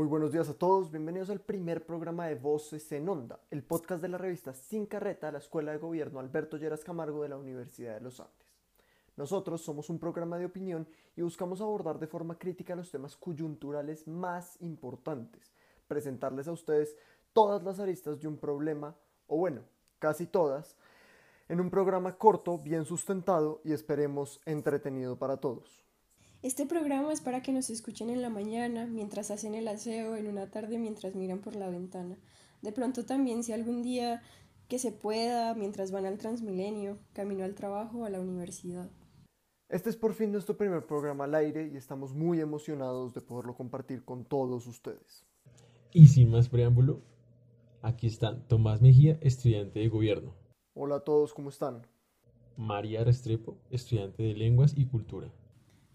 Muy buenos días a todos, bienvenidos al primer programa de Voces en Onda, el podcast de la revista Sin Carreta de la Escuela de Gobierno Alberto Lleras Camargo de la Universidad de los Andes. Nosotros somos un programa de opinión y buscamos abordar de forma crítica los temas coyunturales más importantes, presentarles a ustedes todas las aristas de un problema, o bueno, casi todas, en un programa corto, bien sustentado y esperemos entretenido para todos. Este programa es para que nos escuchen en la mañana, mientras hacen el aseo, en una tarde mientras miran por la ventana. De pronto también si algún día que se pueda, mientras van al Transmilenio, camino al trabajo o a la universidad. Este es por fin nuestro primer programa al aire y estamos muy emocionados de poderlo compartir con todos ustedes. Y sin más preámbulo, aquí están Tomás Mejía, estudiante de gobierno. Hola a todos, ¿cómo están? María Restrepo, estudiante de lenguas y cultura.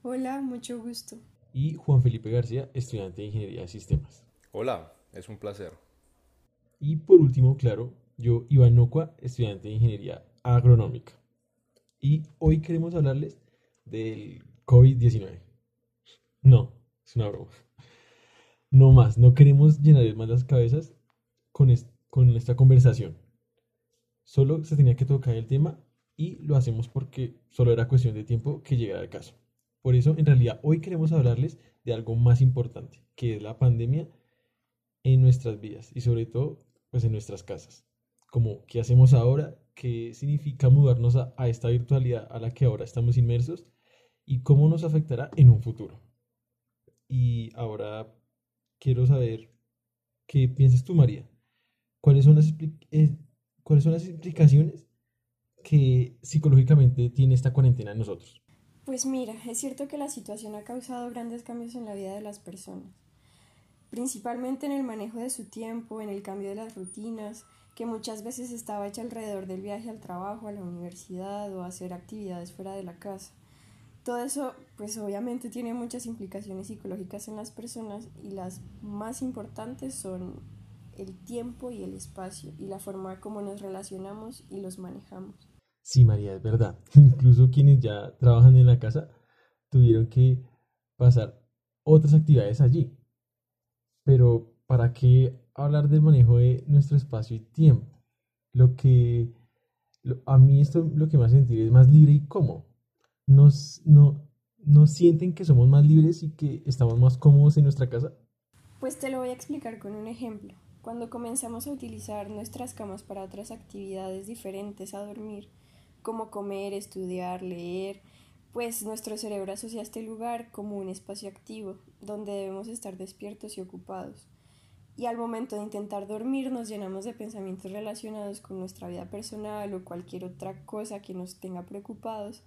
Hola, mucho gusto. Y Juan Felipe García, estudiante de ingeniería de sistemas. Hola, es un placer. Y por último, claro, yo, Iván Nocua, estudiante de ingeniería agronómica. Y hoy queremos hablarles del COVID-19. No, es una broma. No más, no queremos llenarles más las cabezas con, con esta conversación. Solo se tenía que tocar el tema y lo hacemos porque solo era cuestión de tiempo que llegara el caso. Por eso, en realidad, hoy queremos hablarles de algo más importante, que es la pandemia en nuestras vidas y sobre todo, pues en nuestras casas. Como, ¿qué hacemos ahora? ¿Qué significa mudarnos a, esta virtualidad a la que ahora estamos inmersos? ¿Y cómo nos afectará en un futuro? Y ahora quiero saber qué piensas tú, María. ¿Cuáles son las, eh, ¿cuáles son las implicaciones que psicológicamente tiene esta cuarentena en nosotros? Pues mira, es cierto que la situación ha causado grandes cambios en la vida de las personas, principalmente en el manejo de su tiempo, en el cambio de las rutinas, que muchas veces estaba hecha alrededor del viaje al trabajo, a la universidad o hacer actividades fuera de la casa. Todo eso, pues obviamente tiene muchas implicaciones psicológicas en las personas y las más importantes son el tiempo y el espacio y la forma como nos relacionamos y los manejamos. Sí, María, es verdad. Incluso quienes ya trabajan en la casa tuvieron que pasar otras actividades allí. Pero ¿para qué hablar del manejo de nuestro espacio y tiempo? Lo que a mí esto lo que me hace sentir es más libre y cómodo. Nos, no, ¿No sienten que somos más libres y que estamos más cómodos en nuestra casa? Pues te lo voy a explicar con un ejemplo. Cuando comenzamos a utilizar nuestras camas para otras actividades diferentes a dormir, como comer, estudiar, leer, pues nuestro cerebro asocia este lugar como un espacio activo, donde debemos estar despiertos y ocupados. Y al momento de intentar dormir nos llenamos de pensamientos relacionados con nuestra vida personal o cualquier otra cosa que nos tenga preocupados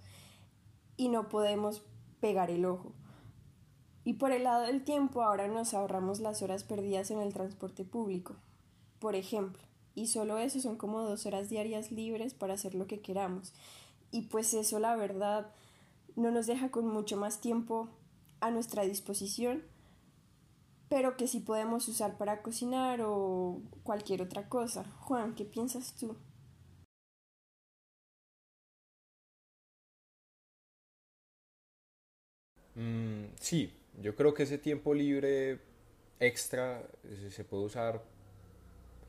y no podemos pegar el ojo. Y por el lado del tiempo ahora nos ahorramos las horas perdidas en el transporte público. Por ejemplo, y solo eso son como dos horas diarias libres para hacer lo que queramos. Y pues eso la verdad no nos deja con mucho más tiempo a nuestra disposición, pero que sí podemos usar para cocinar o cualquier otra cosa. Juan, ¿qué piensas tú? Mm, sí, yo creo que ese tiempo libre extra se puede usar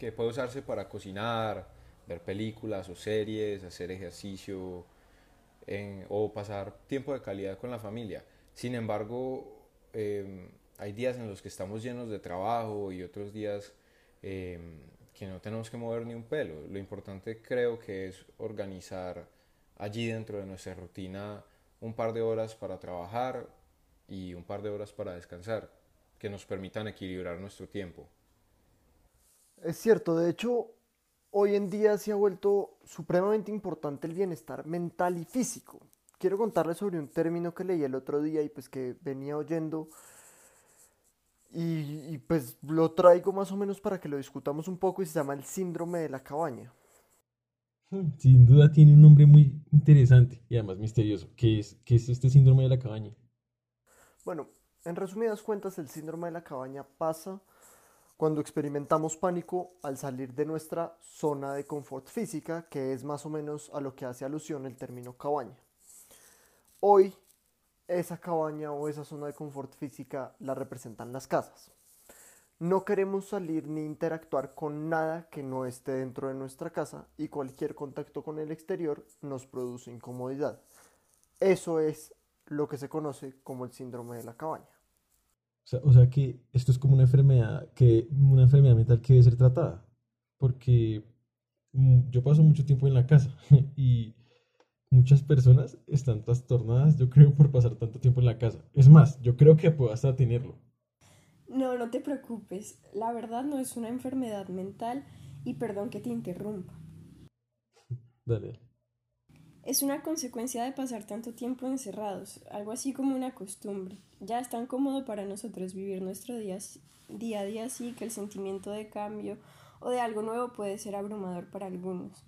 que puede usarse para cocinar, ver películas o series, hacer ejercicio o pasar tiempo de calidad con la familia. Sin embargo, em, hay días en los que estamos llenos de trabajo y otros días em, que no tenemos que mover ni un pelo. Lo importante creo que es organizar allí dentro de nuestra rutina un par de horas para trabajar y un par de horas para descansar, que nos permitan equilibrar nuestro tiempo. Es cierto, de hecho, hoy en día se ha vuelto supremamente importante el bienestar mental y físico. Quiero contarles sobre un término que leí el otro día y pues que venía oyendo y, pues lo traigo más o menos para que lo discutamos un poco y se llama el síndrome de la cabaña. Sin duda tiene un nombre muy interesante y además misterioso. ¿Qué es, qué es este síndrome de la cabaña? Bueno, en resumidas cuentas el síndrome de la cabaña pasa cuando experimentamos pánico al salir de nuestra zona de confort física, que es más o menos a lo que hace alusión el término cabaña. Hoy, esa cabaña o esa zona de confort física la representan las casas. No queremos salir ni interactuar con nada que no esté dentro de nuestra casa y cualquier contacto con el exterior nos produce incomodidad. Eso es lo que se conoce como el síndrome de la cabaña. O sea, que esto es como una enfermedad, que, una enfermedad mental que debe ser tratada. Porque mm, yo paso mucho tiempo en la casa y muchas personas están trastornadas, yo creo, por pasar tanto tiempo en la casa. Es más, yo creo que puedo hasta tenerlo. No, no te preocupes. La verdad no es una enfermedad mental y perdón que te interrumpa. Dale. Es una consecuencia de pasar tanto tiempo encerrados, algo así como una costumbre. Ya es tan cómodo para nosotros vivir nuestro día, día a día así que el sentimiento de cambio o de algo nuevo puede ser abrumador para algunos.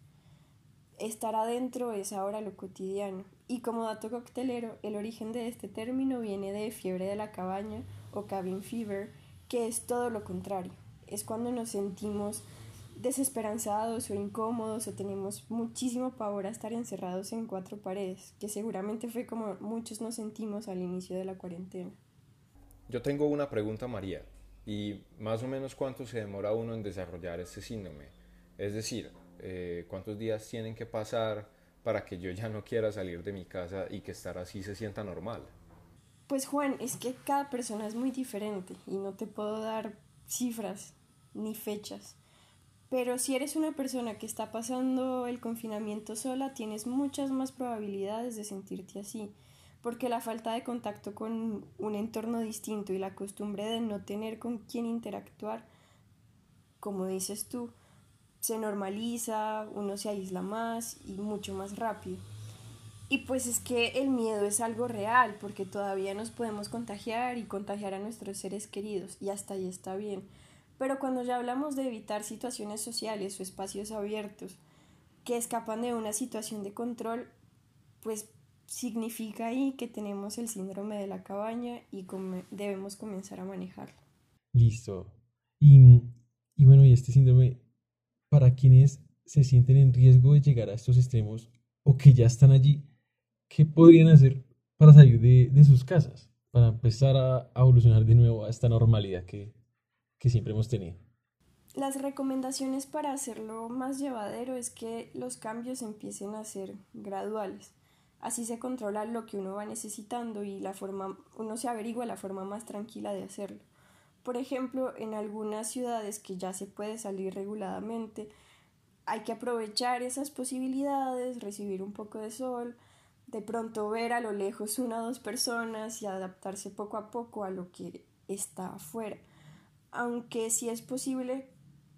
Estar adentro es ahora lo cotidiano. Y como dato coctelero, el origen de este término viene de fiebre de la cabaña o cabin fever, que es todo lo contrario. Es cuando nos sentimos desesperanzados o incómodos o tenemos muchísimo pavor a estar encerrados en cuatro paredes, que seguramente fue como muchos nos sentimos al inicio de la cuarentena. Yo tengo una pregunta, María, y más o menos cuánto se demora uno en desarrollar este síndrome. Es decir, eh, cuántos días tienen que pasar para que yo ya no quiera salir de mi casa y que estar así se sienta normal. Pues Juan, es que cada persona es muy diferente y no te puedo dar cifras ni fechas. Pero si eres una persona que está pasando el confinamiento sola, tienes muchas más probabilidades de sentirte así, porque la falta de contacto con un entorno distinto y la costumbre de no tener con quién interactuar, como dices tú, se normaliza, uno se aísla más y mucho más rápido. Y pues es que el miedo es algo real, porque todavía nos podemos contagiar y contagiar a nuestros seres queridos, y hasta ahí está bien. Pero cuando ya hablamos de evitar situaciones sociales o espacios abiertos que escapan de una situación de control, pues significa ahí que tenemos el síndrome de la cabaña y debemos comenzar a manejarlo. Listo. Y, y bueno, y este síndrome, para quienes se sienten en riesgo de llegar a estos extremos o que ya están allí, ¿qué podrían hacer para salir de, sus casas? Para empezar a, evolucionar de nuevo a esta normalidad que, que siempre hemos tenido. Las recomendaciones para hacerlo más llevadero es que los cambios empiecen a ser graduales. Así se controla lo que uno va necesitando y la forma, uno se averigua la forma más tranquila de hacerlo. Por ejemplo, en algunas ciudades que ya se puede salir reguladamente, hay que aprovechar esas posibilidades, recibir un poco de sol, de pronto ver a lo lejos una o dos personas y adaptarse poco a poco a lo que está afuera. Aunque si es posible,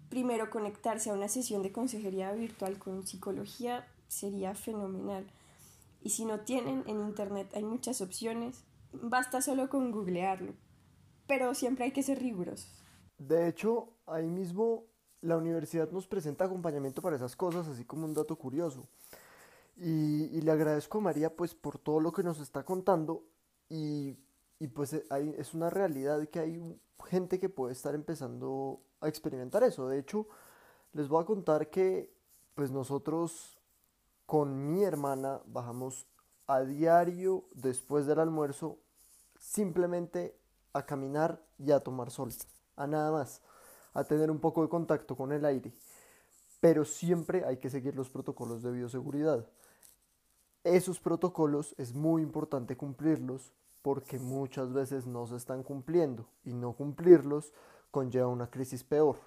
primero conectarse a una sesión de consejería virtual con psicología sería fenomenal. Y si no tienen, en internet hay muchas opciones, basta solo con googlearlo. Pero siempre hay que ser rigurosos. De hecho, ahí mismo la universidad nos presenta acompañamiento para esas cosas, así como un dato curioso. Y, le agradezco María pues por todo lo que nos está contando y, y pues eh, hay, es una realidad que hay gente que puede estar empezando a experimentar eso. De hecho, les voy a contar que pues nosotros con mi hermana bajamos a diario después del almuerzo simplemente a caminar y a tomar sol, a nada más, a tener un poco de contacto con el aire. Pero siempre hay que seguir los protocolos de bioseguridad. Esos protocolos es muy importante cumplirlos porque muchas veces no se están cumpliendo y no cumplirlos conlleva una crisis peor.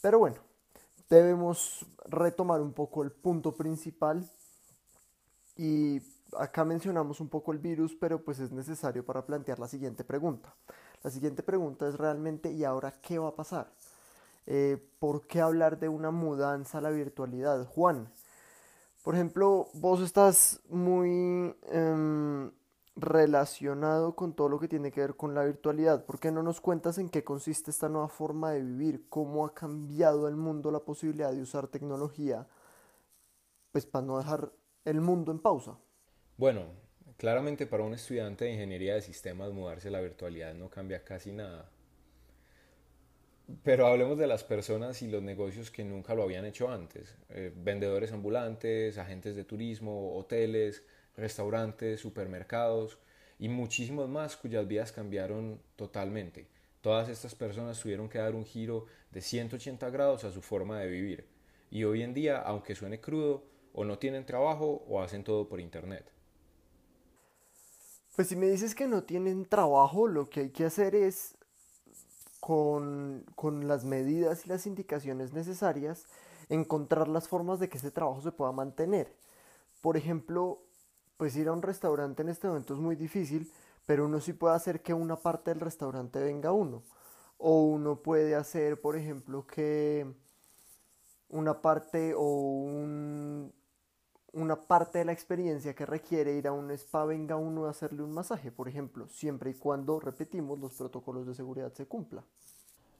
Pero bueno, debemos retomar un poco el punto principal y acá mencionamos un poco el virus, pero pues es necesario para plantear la siguiente pregunta. La siguiente pregunta es realmente ¿y ahora qué va a pasar? Eh, ¿Por qué hablar de una mudanza a la virtualidad? Juan, por ejemplo, vos estás muy em, relacionado con todo lo que tiene que ver con la virtualidad. ¿Por qué no nos cuentas en qué consiste esta nueva forma de vivir? ¿Cómo ha cambiado el mundo la posibilidad de usar tecnología? Pues para no dejar el mundo en pausa. Bueno, claramente para un estudiante de ingeniería de sistemas mudarse a la virtualidad no cambia casi nada. Pero hablemos de las personas y los negocios que nunca lo habían hecho antes. Eh, vendedores ambulantes, agentes de turismo, hoteles, restaurantes, supermercados y muchísimos más cuyas vidas cambiaron totalmente. Todas estas personas tuvieron que dar un giro de 180 grados a su forma de vivir. Y hoy en día, aunque suene crudo, o no tienen trabajo o hacen todo por internet. Pues si me dices que no tienen trabajo, lo que hay que hacer es con, las medidas y las indicaciones necesarias, encontrar las formas de que ese trabajo se pueda mantener. Por ejemplo, pues ir a un restaurante en este momento es muy difícil, pero uno sí puede hacer que una parte del restaurante venga uno. O uno puede hacer, por ejemplo, que una parte o un, una parte de la experiencia que requiere ir a un spa venga uno a hacerle un masaje, por ejemplo, siempre y cuando, repetimos, los protocolos de seguridad se cumplan.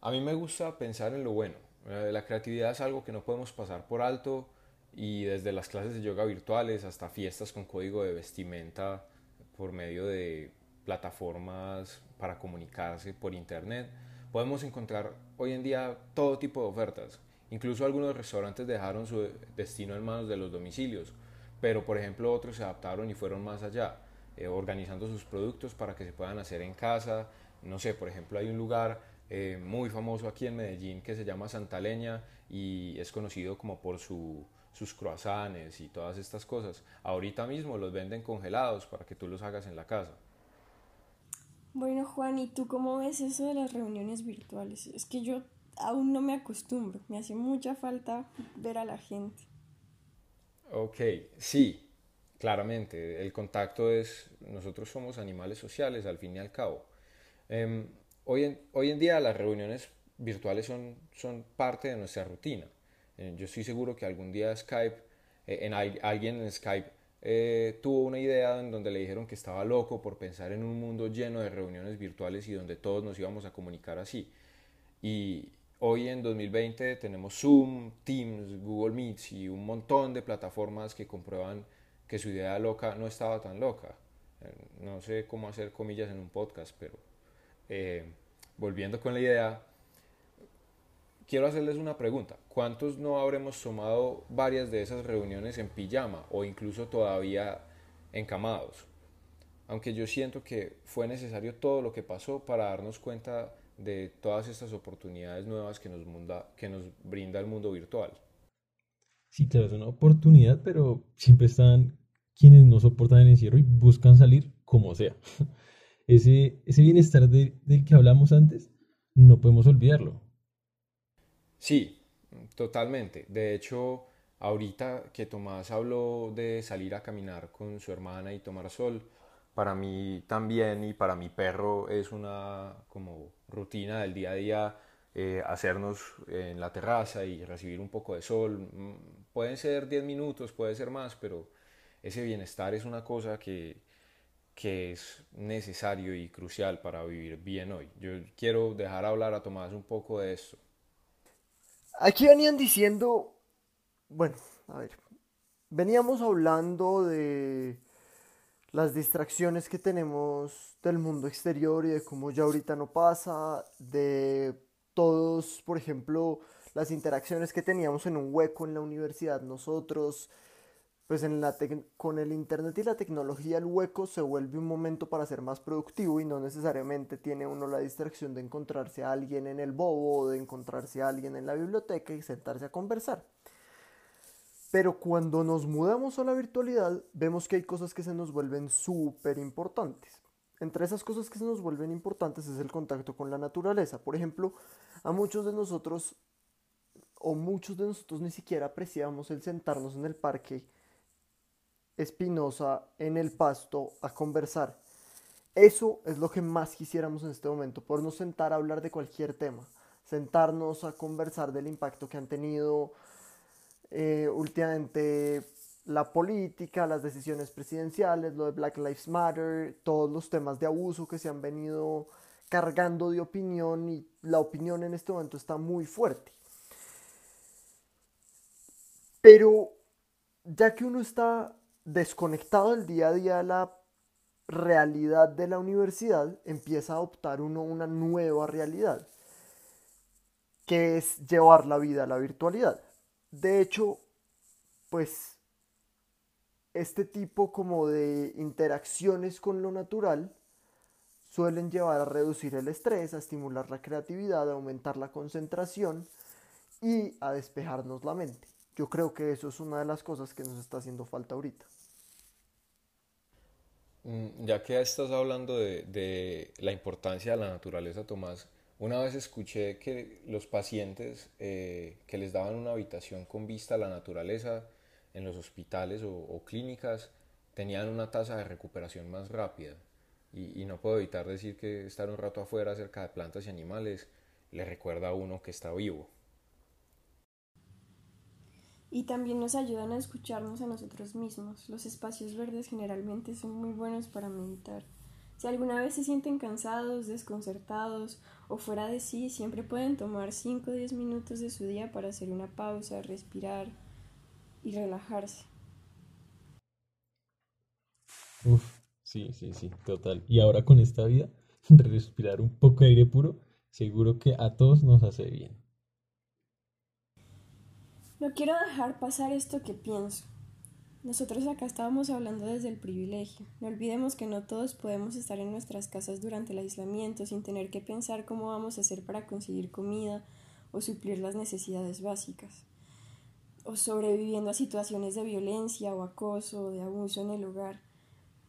A mí me gusta pensar en lo bueno. La creatividad es algo que no podemos pasar por alto y desde las clases de yoga virtuales hasta fiestas con código de vestimenta por medio de plataformas para comunicarse por internet, podemos encontrar hoy en día todo tipo de ofertas. Incluso algunos restaurantes dejaron su destino en manos de los domicilios pero por ejemplo otros se adaptaron y fueron más allá, eh, organizando sus productos para que se puedan hacer en casa. No sé, por ejemplo hay un lugar eh, muy famoso aquí en Medellín que se llama Santa Leña y es conocido como por su, sus croissants y todas estas cosas. Ahorita mismo los venden congelados para que tú los hagas en la casa. Bueno, Juan, ¿y tú cómo ves eso de las reuniones virtuales? Es que yo aún no me acostumbro, me hace mucha falta ver a la gente. Ok, sí, claramente. El contacto es, nosotros somos animales sociales al fin y al cabo. Em, hoy, en, hoy en día las reuniones virtuales son, son parte de nuestra rutina. Eh, yo estoy seguro que algún día Skype, eh, en, alguien en Skype eh, tuvo una idea en donde le dijeron que estaba loco por pensar en un mundo lleno de reuniones virtuales y donde todos nos íbamos a comunicar así. Y, Hoy en 2020 tenemos Zoom, Teams, Google Meets y un montón de plataformas que comprueban que su idea loca no estaba tan loca. Eh, no sé cómo hacer comillas en un podcast, pero eh, volviendo con la idea, quiero hacerles una pregunta. ¿Cuántos no habremos tomado varias de esas reuniones en pijama o incluso todavía encamados? Aunque yo siento que fue necesario todo lo que pasó para darnos cuenta de todas estas oportunidades nuevas que nos, brinda el mundo virtual. Sí, claro, es una oportunidad, pero siempre están quienes no soportan el encierro y buscan salir como sea. Ese bienestar del que hablamos antes, no podemos olvidarlo. Sí, totalmente. De hecho, ahorita que Tomás habló de salir a caminar con su hermana y tomar sol, para mí también y para mi perro es una como rutina del día a día eh, hacernos en la terraza y recibir un poco de sol. Mm, pueden ser 10 minutos, puede ser más, pero ese bienestar es una cosa que, que es necesario y crucial para vivir bien hoy. Yo quiero dejar hablar a Tomás un poco de esto. Aquí venían diciendo, bueno, a ver, veníamos hablando de las distracciones que tenemos del mundo exterior y de cómo ya ahorita no pasa, de todos, por ejemplo, las interacciones que teníamos en un hueco en la universidad nosotros, pues en la con el internet y la tecnología el hueco se vuelve un momento para ser más productivo y no necesariamente tiene uno la distracción de encontrarse a alguien en el bobo o de encontrarse a alguien en la biblioteca y sentarse a conversar. Pero cuando nos mudamos a la virtualidad, vemos que hay cosas que se nos vuelven súper importantes. Entre esas cosas que se nos vuelven importantes es el contacto con la naturaleza. Por ejemplo, a muchos de nosotros, o muchos de nosotros ni siquiera apreciamos el sentarnos en el parque espinosa, en el pasto, a conversar. Eso es lo que más quisiéramos en este momento, podernos sentar a hablar de cualquier tema, sentarnos a conversar del impacto que han tenido eh, últimamente la política, las decisiones presidenciales, lo de Black Lives Matter, todos los temas de abuso que se han venido cargando de opinión y la opinión en este momento está muy fuerte. Pero ya que uno está desconectado del día a día de la realidad de la universidad, empieza a adoptar uno una nueva realidad. que es llevar la vida a la virtualidad. De hecho, pues este tipo como de interacciones con lo natural suelen llevar a reducir el estrés, a estimular la creatividad, a aumentar la concentración y a despejarnos la mente. Yo creo que eso es una de las cosas que nos está haciendo falta ahorita. Mm, ya que estás hablando de, la importancia de la naturaleza, Tomás, una vez escuché que los pacientes eh, que les daban una habitación con vista a la naturaleza en los hospitales o clínicas tenían una tasa de recuperación más rápida. Y, no puedo evitar decir que estar un rato afuera cerca de plantas y animales le recuerda a uno que está vivo. Y también nos ayudan a escucharnos a nosotros mismos. Los espacios verdes generalmente son muy buenos para meditar. Si alguna vez se sienten cansados, desconcertados o fuera de sí, siempre pueden tomar 5 o 10 minutos de su día para hacer una pausa, respirar y relajarse. Uf, Sí, sí, sí, total. Y ahora con esta vida, respirar un poco de aire puro, seguro que a todos nos hace bien. No quiero dejar pasar esto que pienso. Nosotros acá estábamos hablando desde el privilegio. No olvidemos que no todos podemos estar en nuestras casas durante el aislamiento sin tener que pensar cómo vamos a hacer para conseguir comida o suplir las necesidades básicas. O sobreviviendo a situaciones de violencia o acoso o de abuso en el hogar.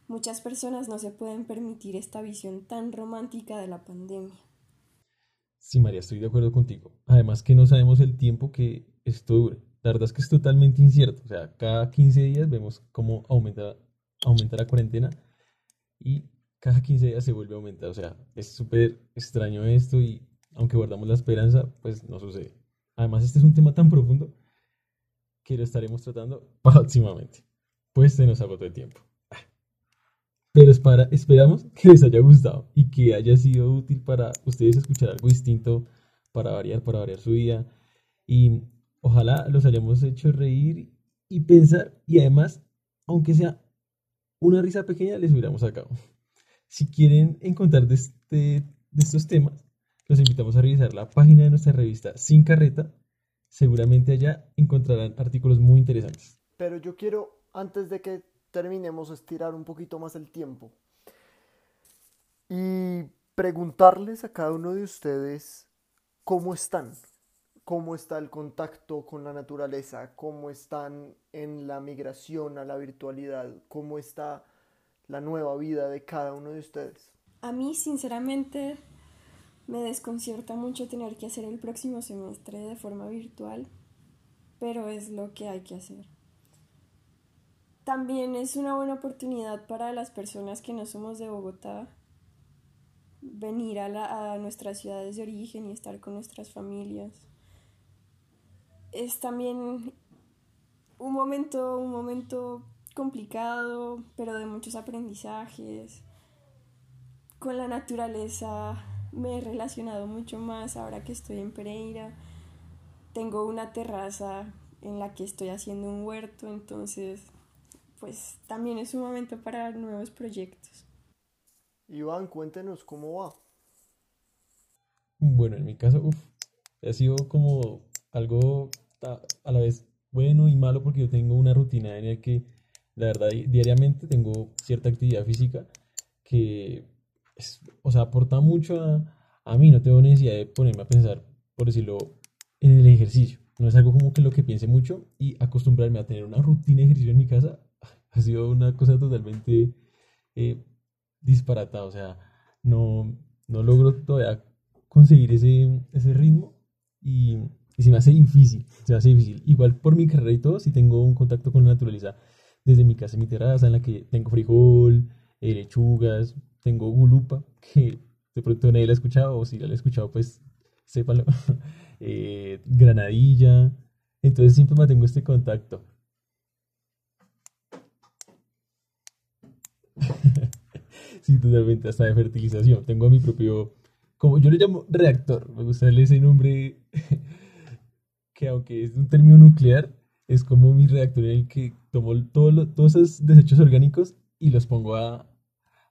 Muchas personas no se pueden permitir esta visión tan romántica de la pandemia. Sí, María, estoy de acuerdo contigo. Además que no sabemos el tiempo que esto dure. La verdad es que es totalmente incierto. O sea, cada 15 días vemos cómo aumenta, aumenta la cuarentena y cada 15 días se vuelve a aumentar. O sea, es súper extraño esto y aunque guardamos la esperanza, pues no sucede. Además, este es un tema tan profundo que lo estaremos tratando próximamente. Pues se nos agotó el tiempo. Pero esperamos que les haya gustado y que haya sido útil para ustedes escuchar algo distinto, para variar, para variar su vida. Y ojalá los hayamos hecho reír y pensar. Y además, aunque sea una risa pequeña, les hubiéramos sacado. Si quieren encontrar de, este, de estos temas, los invitamos a revisar la página de nuestra revista Sin Carreta. Seguramente allá encontrarán artículos muy interesantes. Pero yo quiero, antes de que terminemos, estirar un poquito más el tiempo y preguntarles a cada uno de ustedes cómo están, cómo está el contacto con la naturaleza, cómo están en la migración a la virtualidad, cómo está la nueva vida de cada uno de ustedes. A mí, sinceramente, me desconcierta mucho tener que hacer el próximo semestre de forma virtual, pero es lo que hay que hacer. También es una buena oportunidad para las personas que no somos de Bogotá venir a, a nuestras ciudades de origen y estar con nuestras familias. Es también un momento, un momento complicado, pero de muchos aprendizajes. Con la naturaleza me he relacionado mucho más ahora que estoy en Pereira. Tengo una terraza en la que estoy haciendo un huerto, entonces pues también es un momento para nuevos proyectos. Iván, cuéntenos cómo va. Bueno, en mi caso, uf, ha sido como algo a la vez bueno y malo porque yo tengo una rutina en la que la verdad diariamente tengo cierta actividad física que, o sea, aporta mucho a, a mí, no tengo necesidad de ponerme a pensar, por decirlo, en el ejercicio. No es algo como que lo que piense mucho y acostumbrarme a tener una rutina de ejercicio en mi casa ha sido una cosa totalmente eh, disparatada. O sea, no, no logro todavía conseguir ese, ese ritmo y, y, se me hace difícil, se me hace difícil. Igual por mi carrera y todo, si tengo un contacto con la naturaleza desde mi casa, mi terraza, en la que tengo frijol, eh, lechugas, tengo gulupa, que de pronto nadie la ha escuchado, o si la ha escuchado, pues sépalo, eh, granadilla. Entonces siempre mantengo este contacto. Sí, totalmente, hasta de fertilización. Tengo mi propio, como yo le llamo reactor, me gusta ese nombre que aunque es un término nuclear, es como mi reactor en el que tomo todo todos esos desechos orgánicos y los pongo a,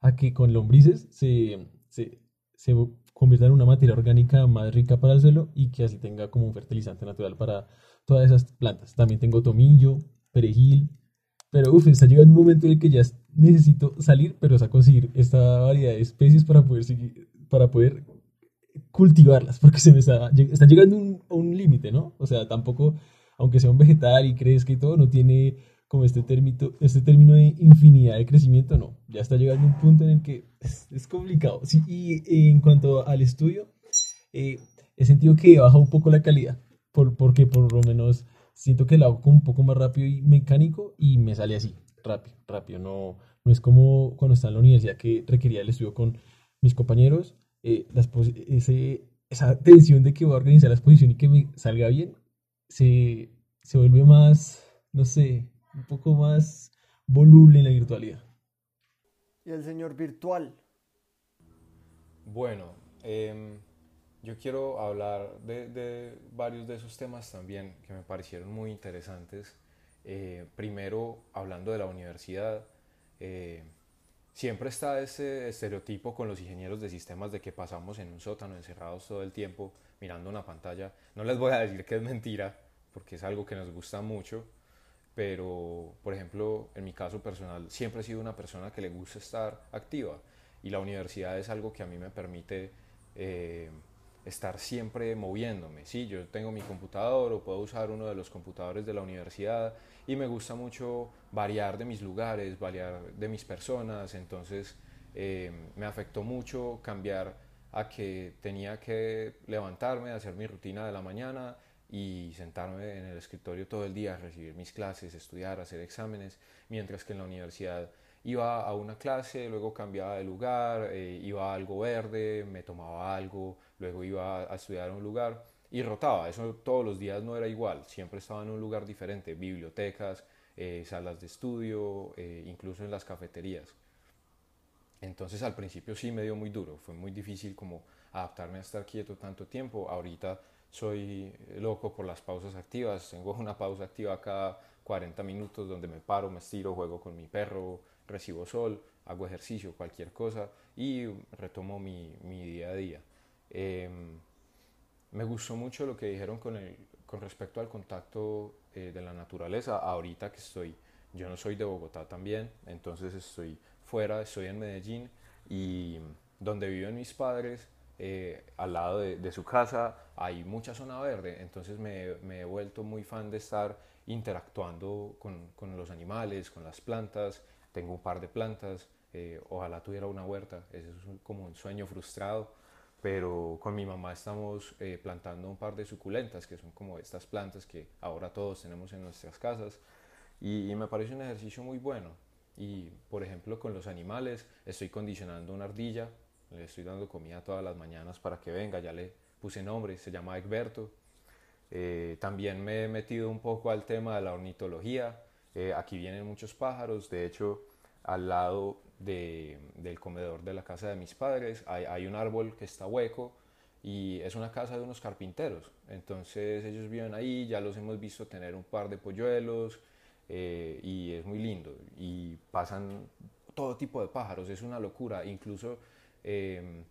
a que con lombrices se, se, se convierta en una materia orgánica más rica para el suelo y que así tenga como un fertilizante natural para todas esas plantas. También tengo tomillo, perejil, pero uff, está llegando un momento en el que ya necesito salir, pero a conseguir esta variedad de especies para poder seguir, para poder cultivarlas, porque se me está, está llegando a un límite, ¿no? O sea, tampoco, aunque sea un vegetal y crezca y todo, no tiene como este término, este término de infinidad de crecimiento, no. Ya está llegando un punto en el que es, complicado. Sí, y, en cuanto al estudio, eh, he sentido que baja un poco la calidad, por, porque por lo menos siento que lo hago un poco más rápido y mecánico y me sale así, rápido, rápido. No, no es como cuando estaba en la universidad que requería el estudio con mis compañeros, eh, ese, esa tensión de que voy a organizar la exposición y que me salga bien, se, se vuelve más, no sé, un poco más voluble en la virtualidad. ¿Y el señor virtual? Bueno, em, yo quiero hablar de, varios de esos temas también que me parecieron muy interesantes. Eh, primero, hablando de la universidad, eh, siempre está ese estereotipo con los ingenieros de sistemas de que pasamos en un sótano encerrados todo el tiempo mirando una pantalla. No les voy a decir que es mentira, porque es algo que nos gusta mucho, pero por ejemplo, en mi caso personal, siempre he sido una persona que le gusta estar activa y la universidad es algo que a mí me permite eh, estar siempre moviéndome. Sí, yo tengo mi computador o puedo usar uno de los computadores de la universidad y me gusta mucho variar de mis lugares, variar de mis personas, entonces eh, me afectó mucho cambiar a que tenía que levantarme, hacer mi rutina de la mañana y sentarme en el escritorio todo el día, recibir mis clases, estudiar, hacer exámenes, mientras que en la universidad iba a una clase, luego cambiaba de lugar, eh, iba a algo verde, me tomaba algo, luego iba a estudiar a un lugar y rotaba, eso todos los días no era igual, siempre estaba en un lugar diferente, bibliotecas, eh, salas de estudio, eh, incluso en las cafeterías. Entonces al principio sí me dio muy duro, fue muy difícil como adaptarme a estar quieto tanto tiempo, ahorita soy loco por las pausas activas. Tengo una pausa activa cada 40 minutos donde me paro, me estiro, juego con mi perro, recibo sol, hago ejercicio, cualquier cosa y retomo mi, mi día a día. Em, me gustó mucho lo que dijeron con, el, con respecto al contacto eh, de la naturaleza. Ahorita que estoy, yo no soy de Bogotá también, entonces estoy fuera, estoy en Medellín y donde viven mis padres eh, al lado de, su casa hay mucha zona verde, entonces me, he vuelto muy fan de estar interactuando con, los animales, con las plantas, tengo un par de plantas, eh, ojalá tuviera una huerta, ese es como un sueño frustrado, pero con mi mamá estamos eh, plantando un par de suculentas, que son como estas plantas que ahora todos tenemos en nuestras casas, y, me parece un ejercicio muy bueno. Y por ejemplo con los animales estoy condicionando una ardilla le estoy dando comida todas las mañanas para que venga, ya le puse nombre, se llama Egberto. Eh, también me he metido un poco al tema de la ornitología. Eh, aquí vienen muchos pájaros, de hecho, al lado del comedor de la casa de mis padres hay, un árbol que está hueco y es una casa de unos carpinteros. Entonces ellos viven ahí, ya los hemos visto tener un par de polluelos eh, y es muy lindo. Y pasan todo tipo de pájaros, es una locura. Incluso Em,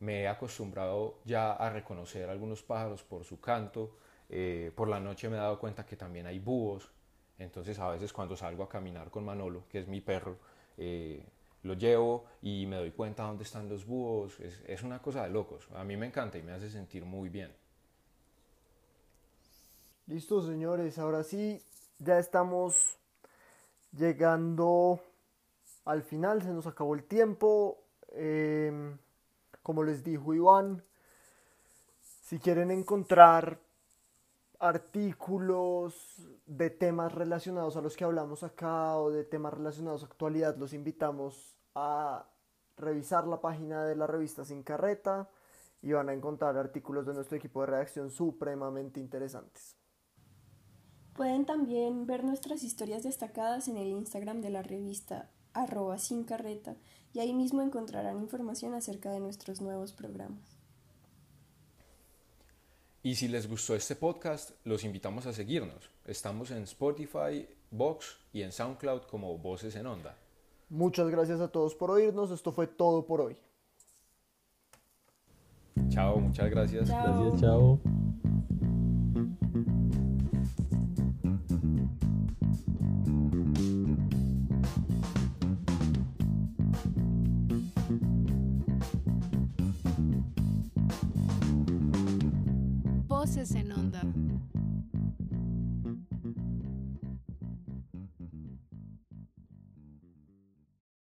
me he acostumbrado ya a reconocer algunos pájaros por su canto. Eh, por la noche me he dado cuenta que también hay búhos. Entonces a veces cuando salgo a caminar con Manolo, que es mi perro, eh, lo llevo y me doy cuenta dónde están los búhos. Es, una cosa de locos. A mí me encanta y me hace sentir muy bien. Listo, señores. Ahora sí, ya estamos llegando al final. Se nos acabó el tiempo. Em, como les dijo Iván, si quieren encontrar artículos de temas relacionados a los que hablamos acá o de temas relacionados a actualidad, los invitamos a revisar la página de la revista Sin Carreta y van a encontrar artículos de nuestro equipo de redacción supremamente interesantes. Pueden también ver nuestras historias destacadas en el Instagram de la revista arroba sin carreta y ahí mismo encontrarán información acerca de nuestros nuevos programas. Y si les gustó este podcast, los invitamos a seguirnos. Estamos en Spotify, Vox y en SoundCloud como Voces en Onda. Muchas gracias a todos por oírnos. Esto fue todo por hoy. Chao, muchas gracias. Chao. Gracias, chao. Voces en Onda.